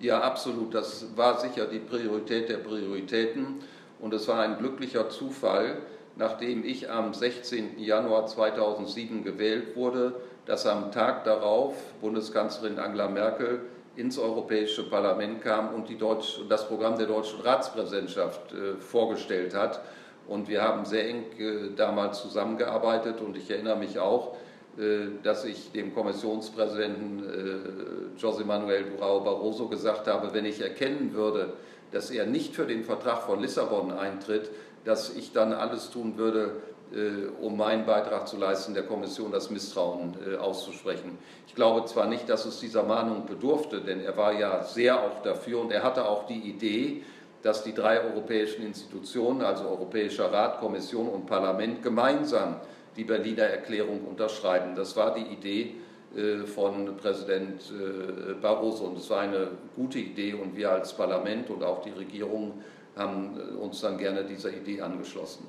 Ja, absolut. Das war sicher die Priorität der Prioritäten. Und es war ein glücklicher Zufall, nachdem ich am 16. Januar 2007 gewählt wurde, dass am Tag darauf Bundeskanzlerin Angela Merkel ins Europäische Parlament kam und Deutsch, das Programm der deutschen Ratspräsidentschaft äh, vorgestellt hat. Und wir haben sehr eng äh, damals zusammengearbeitet und ich erinnere mich auch, äh, dass ich dem Kommissionspräsidenten äh, José Manuel Durao Barroso gesagt habe, wenn ich erkennen würde, dass er nicht für den Vertrag von Lissabon eintritt, dass ich dann alles tun würde, äh, um meinen Beitrag zu leisten, der Kommission das Misstrauen auszusprechen. Ich glaube zwar nicht, dass es dieser Mahnung bedurfte, denn er war ja sehr auch dafür und er hatte auch die Idee, dass die drei europäischen Institutionen, also Europäischer Rat, Kommission und Parlament, gemeinsam die Berliner Erklärung unterschreiben. Das war die Idee äh, von Präsident äh, Barroso und es war eine gute Idee und wir als Parlament und auch die Regierung haben äh, uns dann gerne dieser Idee angeschlossen.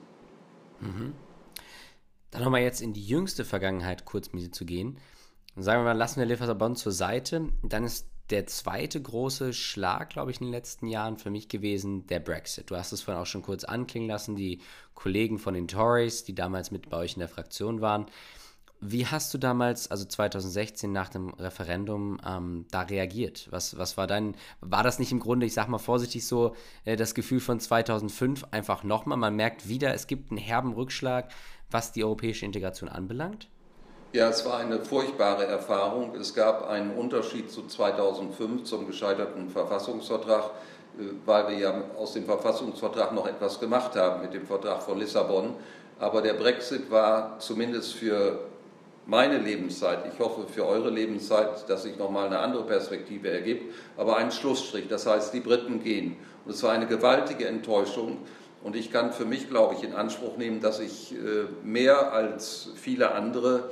Mhm. Dann nochmal jetzt in die jüngste Vergangenheit kurz mit zu gehen. Sagen wir mal, lassen wir Lissabon zur Seite. Dann ist der zweite große Schlag, glaube ich, in den letzten Jahren für mich gewesen, der Brexit. Du hast es vorhin auch schon kurz anklingen lassen, die Kollegen von den Tories, die damals mit bei euch in der Fraktion waren. Wie hast du damals, also 2016 nach dem Referendum, ähm, da reagiert? Was, was war dein, war das nicht im Grunde, ich sag mal vorsichtig so, äh, das Gefühl von 2005 einfach nochmal? Man merkt wieder, es gibt einen herben Rückschlag, was die europäische Integration anbelangt? Ja, es war eine furchtbare Erfahrung. Es gab einen Unterschied zu 2005 zum gescheiterten Verfassungsvertrag, äh, weil wir ja aus dem Verfassungsvertrag noch etwas gemacht haben mit dem Vertrag von Lissabon. Aber der Brexit war zumindest für meine Lebenszeit, ich hoffe für eure Lebenszeit, dass sich nochmal eine andere Perspektive ergibt, aber ein Schlussstrich. Das heißt, die Briten gehen. Und es war eine gewaltige Enttäuschung. Und ich kann für mich, glaube ich, in Anspruch nehmen, dass ich äh, mehr als viele andere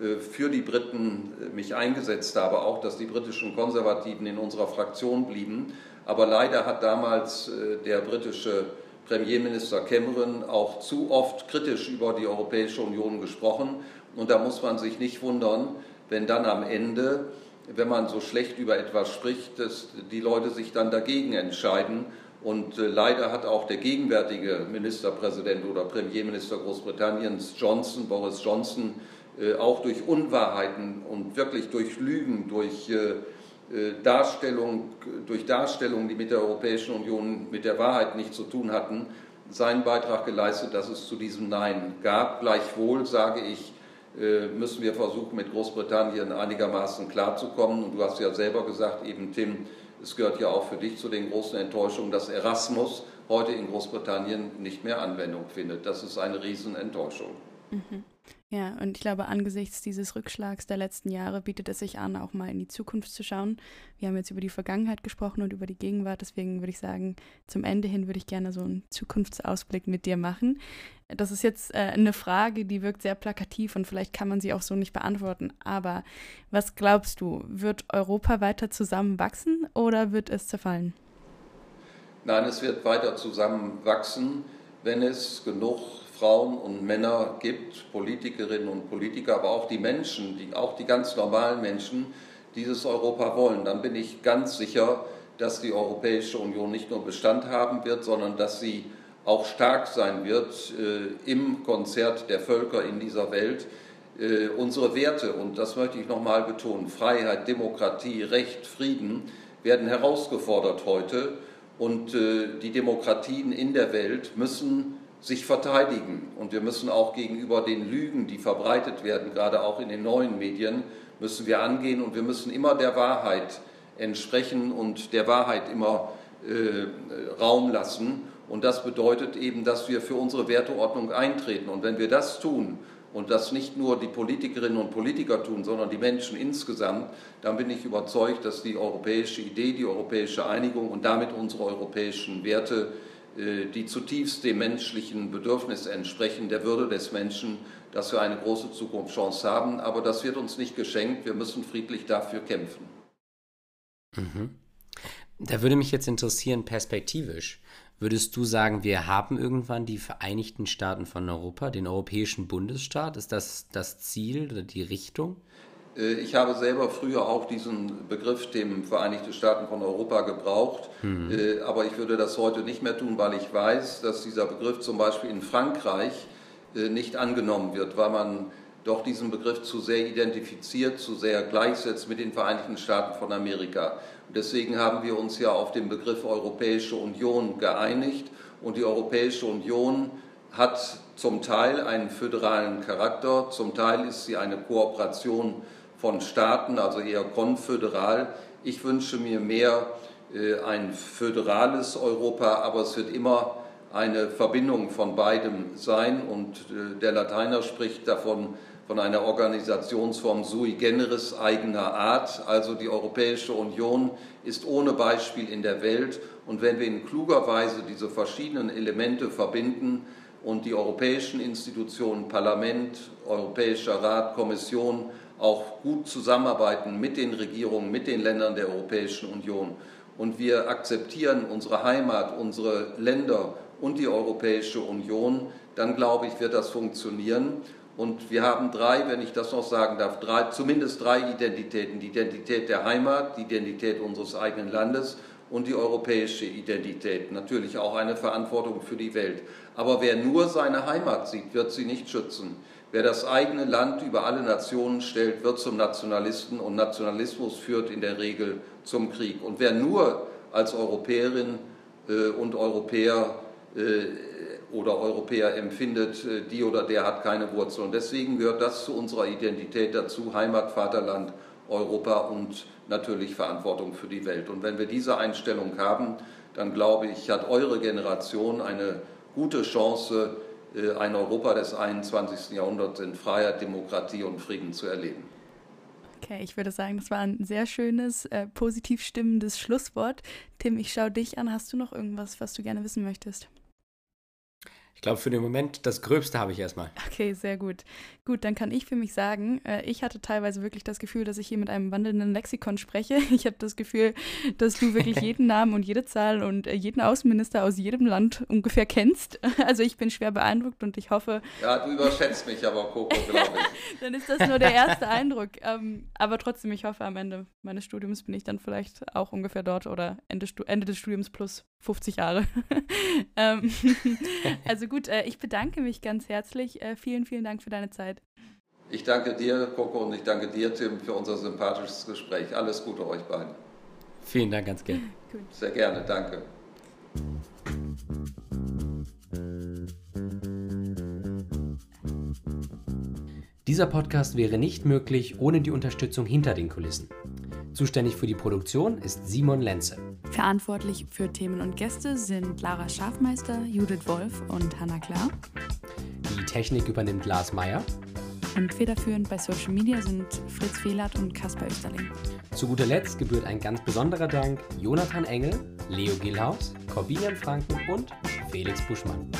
äh, für die Briten äh, mich eingesetzt habe, auch dass die britischen Konservativen in unserer Fraktion blieben. Aber leider hat damals der britische Premierminister Cameron auch zu oft kritisch über die Europäische Union gesprochen. Und da muss man sich nicht wundern, wenn dann am Ende, wenn man so schlecht über etwas spricht, dass die Leute sich dann dagegen entscheiden. Und leider hat auch der gegenwärtige Ministerpräsident oder Premierminister Großbritanniens Johnson, Boris Johnson, äh, auch durch Unwahrheiten und wirklich durch Lügen, durch äh, äh, Darstellung, durch Darstellungen, die mit der Europäischen Union, mit der Wahrheit nichts zu tun hatten, seinen Beitrag geleistet, dass es zu diesem Nein gab. Gleichwohl sage ich, müssen wir versuchen, mit Großbritannien einigermaßen klarzukommen. Und du hast ja selber gesagt, eben Tim, es gehört ja auch für dich zu den großen Enttäuschungen, dass Erasmus heute in Großbritannien nicht mehr Anwendung findet. Das ist eine Riesenenttäuschung. Mhm. Ja, und ich glaube, angesichts dieses Rückschlags der letzten Jahre bietet es sich an, auch mal in die Zukunft zu schauen. Wir haben jetzt über die Vergangenheit gesprochen und über die Gegenwart, deswegen würde ich sagen, zum Ende hin würde ich gerne so einen Zukunftsausblick mit dir machen. Das ist jetzt äh, eine Frage, die wirkt sehr plakativ und vielleicht kann man sie auch so nicht beantworten. Aber was glaubst du, wird Europa weiter zusammenwachsen oder wird es zerfallen? Nein, es wird weiter zusammenwachsen, wenn es genug Frauen und Männer gibt, Politikerinnen und Politiker, aber auch die Menschen, die, auch die ganz normalen Menschen, dieses Europa wollen, dann bin ich ganz sicher, dass die Europäische Union nicht nur Bestand haben wird, sondern dass sie auch stark sein wird äh, im Konzert der Völker in dieser Welt. Äh, unsere Werte, und das möchte ich nochmal betonen, Freiheit, Demokratie, Recht, Frieden, werden herausgefordert heute. Und äh, die Demokratien in der Welt müssen sich verteidigen. Und wir müssen auch gegenüber den Lügen, die verbreitet werden, gerade auch in den neuen Medien, müssen wir angehen und wir müssen immer der Wahrheit entsprechen und der Wahrheit immer äh, Raum lassen. Und das bedeutet eben, dass wir für unsere Werteordnung eintreten. Und wenn wir das tun und das nicht nur die Politikerinnen und Politiker tun, sondern die Menschen insgesamt, dann bin ich überzeugt, dass die europäische Idee, die europäische Einigung und damit unsere europäischen Werte, die zutiefst dem menschlichen Bedürfnis entsprechen, der Würde des Menschen, dass wir eine große Zukunftschance haben. Aber das wird uns nicht geschenkt. Wir müssen friedlich dafür kämpfen. Mhm. Da würde mich jetzt interessieren, perspektivisch. Würdest du sagen, wir haben irgendwann die Vereinigten Staaten von Europa, den Europäischen Bundesstaat? Ist das das Ziel oder die Richtung? Äh, ich habe selber früher auch diesen Begriff dem Vereinigten Staaten von Europa gebraucht, mhm. aber ich würde das heute nicht mehr tun, weil ich weiß, dass dieser Begriff zum Beispiel in Frankreich äh, nicht angenommen wird, weil man doch diesen Begriff zu sehr identifiziert, zu sehr gleichsetzt mit den Vereinigten Staaten von Amerika. Deswegen haben wir uns ja auf den Begriff Europäische Union geeinigt und die Europäische Union hat zum Teil einen föderalen Charakter, zum Teil ist sie eine Kooperation von Staaten, also eher konföderal. Ich wünsche mir mehr äh, ein föderales Europa, aber es wird immer eine Verbindung von beidem sein und äh, der Lateiner spricht davon, von einer Organisationsform sui generis eigener Art. Also die Europäische Union ist ohne Beispiel in der Welt. Und wenn wir in kluger Weise diese verschiedenen Elemente verbinden und die europäischen Institutionen, Parlament, Europäischer Rat, Kommission auch gut zusammenarbeiten mit den Regierungen, mit den Ländern der Europäischen Union und wir akzeptieren unsere Heimat, unsere Länder und die Europäische Union, dann glaube ich, wird das funktionieren. Und wir haben drei, wenn ich das noch sagen darf, drei, zumindest drei Identitäten. Die Identität der Heimat, die Identität unseres eigenen Landes und die europäische Identität. Natürlich auch eine Verantwortung für die Welt. Aber wer nur seine Heimat sieht, wird sie nicht schützen. Wer das eigene Land über alle Nationen stellt, wird zum Nationalisten und Nationalismus führt in der Regel zum Krieg. Und wer nur als Europäerin äh, und Europäer äh, oder Europäer empfindet, äh, die oder der hat keine Wurzel. Und deswegen gehört das zu unserer Identität dazu, Heimat, Vaterland, Europa und natürlich Verantwortung für die Welt. Und wenn wir diese Einstellung haben, dann glaube ich, hat eure Generation eine gute Chance, ein Europa des 21. Jahrhunderts in Freiheit, Demokratie und Frieden zu erleben. Okay, ich würde sagen, das war ein sehr schönes, äh, positiv stimmendes Schlusswort. Tim, ich schaue dich an. Hast du noch irgendwas, was du gerne wissen möchtest? Ich glaube, für den Moment, das Gröbste habe ich erstmal. Okay, sehr gut. Gut, dann kann ich für mich sagen, äh, ich hatte teilweise wirklich das Gefühl, dass ich hier mit einem wandelnden Lexikon spreche. [LAUGHS] Ich habe das Gefühl, dass du wirklich [LAUGHS] jeden Namen und jede Zahl und äh, jeden Außenminister aus jedem Land ungefähr kennst. [LAUGHS] Also ich bin schwer beeindruckt und ich hoffe. Ja, du überschätzt mich aber, Coco, glaube ich. dann ist das nur der erste Eindruck. Ähm, aber trotzdem, ich hoffe, am Ende meines Studiums bin ich dann vielleicht auch ungefähr dort oder Ende, Ende des Studiums plus 50 Jahre. ähm, also gut, äh, ich bedanke mich ganz herzlich. Äh, vielen, vielen Dank für deine Zeit. Ich danke dir, Coco, und ich danke dir, Tim, für unser sympathisches Gespräch. Alles Gute euch beiden. Vielen Dank, ganz gerne. [LAUGHS] Sehr gerne, danke. Dieser Podcast wäre nicht möglich ohne die Unterstützung hinter den Kulissen. Zuständig für die Produktion ist Simon Lenze. Verantwortlich für Themen und Gäste sind Lara Schafmeister, Judith Wolf und Hanna Klar. Die Technik übernimmt Lars Meyer. Und federführend bei Social Media sind Fritz Fehlert und Kaspar Österling. Zu guter Letzt gebührt ein ganz besonderer Dank Jonathan Engel, Leo Gillhaus, Corbinian Franken und Felix Buschmann.